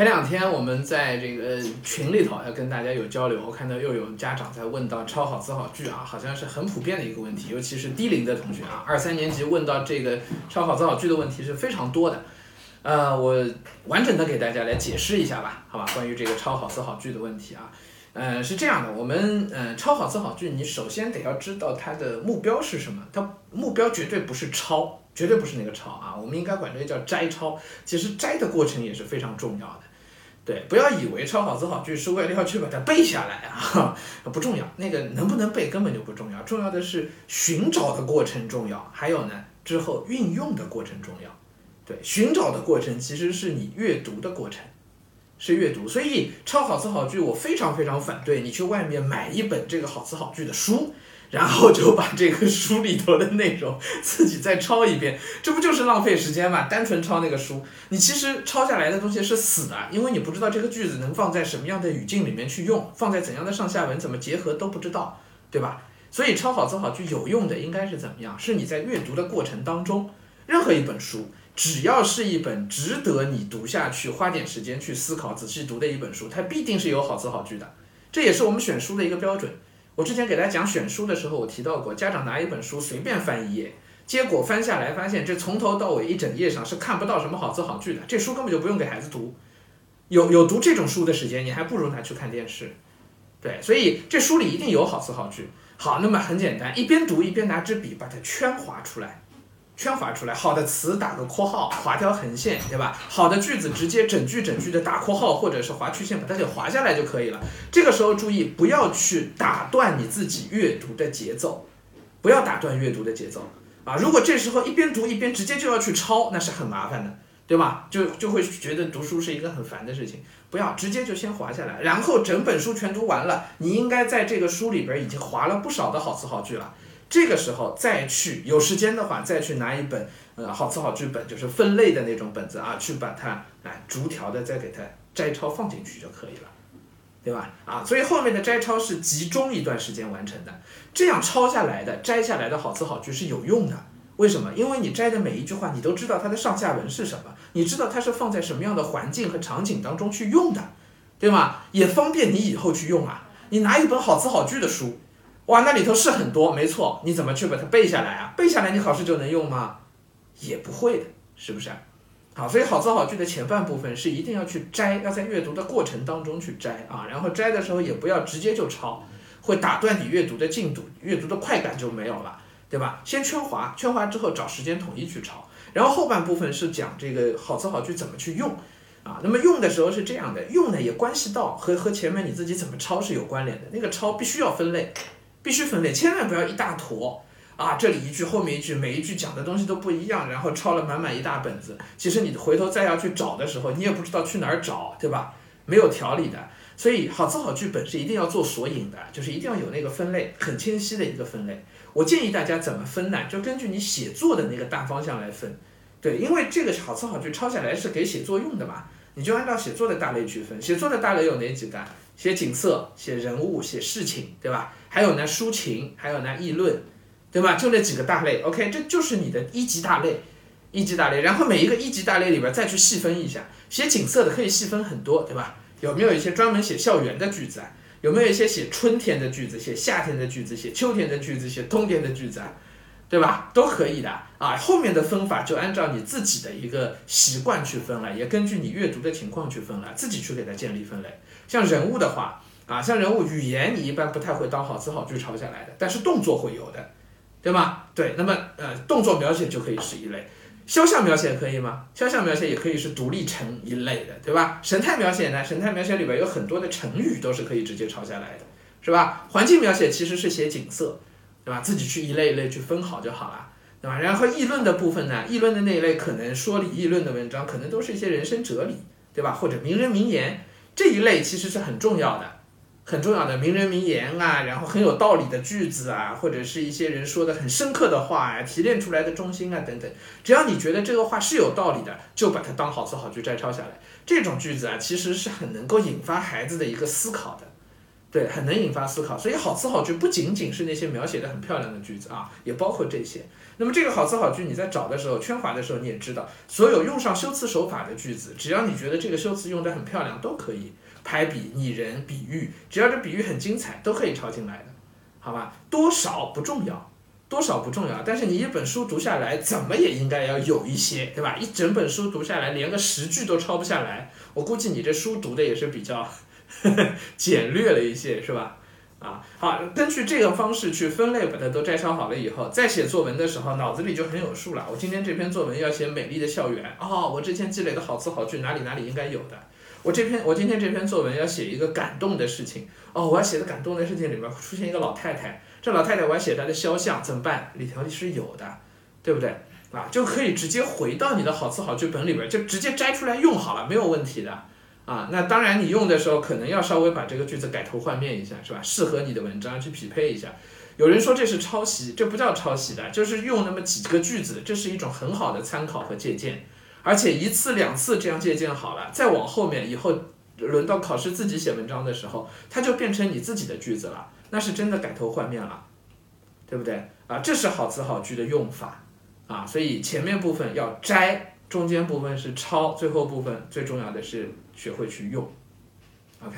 前两天我们在这个群里头要跟大家有交流，我看到又有家长在问到抄好词好句啊，好像是很普遍的一个问题，尤其是低龄的同学啊，二三年级问到这个抄好词好句的问题是非常多的。呃，我完整的给大家来解释一下吧，好吧？关于这个抄好词好句的问题啊，呃，是这样的，我们呃抄好词好句，你首先得要知道它的目标是什么，它目标绝对不是抄，绝对不是那个抄啊，我们应该管这个叫摘抄，其实摘的过程也是非常重要的。对，不要以为抄好词好句是为了要去把它背下来啊，不重要，那个能不能背根本就不重要，重要的是寻找的过程重要，还有呢之后运用的过程重要。对，寻找的过程其实是你阅读的过程，是阅读。所以抄好词好句，我非常非常反对你去外面买一本这个好词好句的书，然后就把这个书里头的内容自己再抄一遍，这不就是浪费时间吗？单纯抄那个书，你其实抄下来的东西是死的，因为你不知道这个句子能放在什么样的语境里面去用，放在怎样的上下文怎么结合都不知道，对吧？所以抄好词好句有用的应该是怎么样？是你在阅读的过程当中，任何一本书。只要是一本值得你读下去、花点时间去思考、仔细读的一本书，它必定是有好词好句的。这也是我们选书的一个标准。我之前给大家讲选书的时候，我提到过，家长拿一本书随便翻一页，结果翻下来发现这从头到尾一整页上是看不到什么好词好句的，这书根本就不用给孩子读。有有读这种书的时间，你还不如拿去看电视。对，所以这书里一定有好词好句。好，那么很简单，一边读一边拿支笔把它圈划出来。圈划出来，好的词打个括号，划条横线，对吧？好的句子直接整句整句的打括号或者是划曲线，把它给划下来就可以了。这个时候注意不要去打断你自己阅读的节奏，不要打断阅读的节奏啊！如果这时候一边读一边直接就要去抄，那是很麻烦的，对吧？就就会觉得读书是一个很烦的事情。不要直接就先划下来，然后整本书全读完了，你应该在这个书里边已经划了不少的好词好句了。这个时候再去有时间的话，再去拿一本呃好词好句本，就是分类的那种本子啊，去把它哎逐条的再给它摘抄放进去就可以了，对吧？啊，所以后面的摘抄是集中一段时间完成的，这样抄下来的摘下来的好词好句是有用的。为什么？因为你摘的每一句话，你都知道它的上下文是什么，你知道它是放在什么样的环境和场景当中去用的，对吗？也方便你以后去用啊。你拿一本好词好句的书。哇，那里头是很多，没错，你怎么去把它背下来啊？背下来你考试就能用吗？也不会的，是不是？好，所以好词好句的前半部分是一定要去摘，要在阅读的过程当中去摘啊，然后摘的时候也不要直接就抄，会打断你阅读的进度，阅读的快感就没有了，对吧？先圈划，圈划之后找时间统一去抄，然后后半部分是讲这个好词好句怎么去用啊。那么用的时候是这样的，用呢也关系到和和前面你自己怎么抄是有关联的，那个抄必须要分类。必须分类，千万不要一大坨啊！这里一句，后面一句，每一句讲的东西都不一样，然后抄了满满一大本子。其实你回头再要去找的时候，你也不知道去哪儿找，对吧？没有条理的。所以好字好句本是一定要做索引的，就是一定要有那个分类，很清晰的一个分类。我建议大家怎么分呢？就根据你写作的那个大方向来分。对，因为这个好词好句抄下来是给写作用的嘛，你就按照写作的大类去分。写作的大类有哪几个？写景色，写人物，写事情，对吧？还有呢，抒情，还有呢，议论，对吧？就那几个大类，OK，这就是你的一级大类，一级大类。然后每一个一级大类里边再去细分一下，写景色的可以细分很多，对吧？有没有一些专门写校园的句子啊？有没有一些写春天的句子，写夏天的句子，写秋天的句子，写冬天的句子啊？对吧？都可以的啊。后面的分法就按照你自己的一个习惯去分了，也根据你阅读的情况去分了，自己去给它建立分类。像人物的话，啊，像人物语言，你一般不太会当好词好句抄下来的，但是动作会有的，对吗？对，那么呃，动作描写就可以是一类，肖像描写可以吗？肖像描写也可以是独立成一类的，对吧？神态描写呢？神态描写里边有很多的成语都是可以直接抄下来的，是吧？环境描写其实是写景色，对吧？自己去一类一类去分好就好了，对吧？然后议论的部分呢，议论的那一类可能说理议论的文章，可能都是一些人生哲理，对吧？或者名人名言。这一类其实是很重要的，很重要的名人名言啊，然后很有道理的句子啊，或者是一些人说的很深刻的话啊，提炼出来的中心啊等等。只要你觉得这个话是有道理的，就把它当好词好句摘抄下来。这种句子啊，其实是很能够引发孩子的一个思考的，对，很能引发思考。所以好词好句不仅仅是那些描写的很漂亮的句子啊，也包括这些。那么这个好词好句你在找的时候，圈划的时候，你也知道，所有用上修辞手法的句子，只要你觉得这个修辞用得很漂亮，都可以排比、拟人、比喻，只要这比喻很精彩，都可以抄进来的，好吧？多少不重要，多少不重要，但是你一本书读下来，怎么也应该要有一些，对吧？一整本书读下来，连个十句都抄不下来，我估计你这书读的也是比较。简略了一些，是吧？啊，好，根据这个方式去分类，把它都摘抄好了以后，再写作文的时候，脑子里就很有数了。我今天这篇作文要写美丽的校园，哦，我之前积累的好词好句哪里哪里应该有的。我这篇我今天这篇作文要写一个感动的事情，哦，我要写的感动的事情里面出现一个老太太，这老太太我要写她的肖像，怎么办？里头是有的，对不对？啊，就可以直接回到你的好词好句本里边，就直接摘出来用好了，没有问题的。啊，那当然，你用的时候可能要稍微把这个句子改头换面一下，是吧？适合你的文章去匹配一下。有人说这是抄袭，这不叫抄袭的，就是用那么几个句子，这是一种很好的参考和借鉴。而且一次两次这样借鉴好了，再往后面以后轮到考试自己写文章的时候，它就变成你自己的句子了，那是真的改头换面了，对不对？啊，这是好词好句的用法啊，所以前面部分要摘。中间部分是抄，最后部分最重要的是学会去用，OK。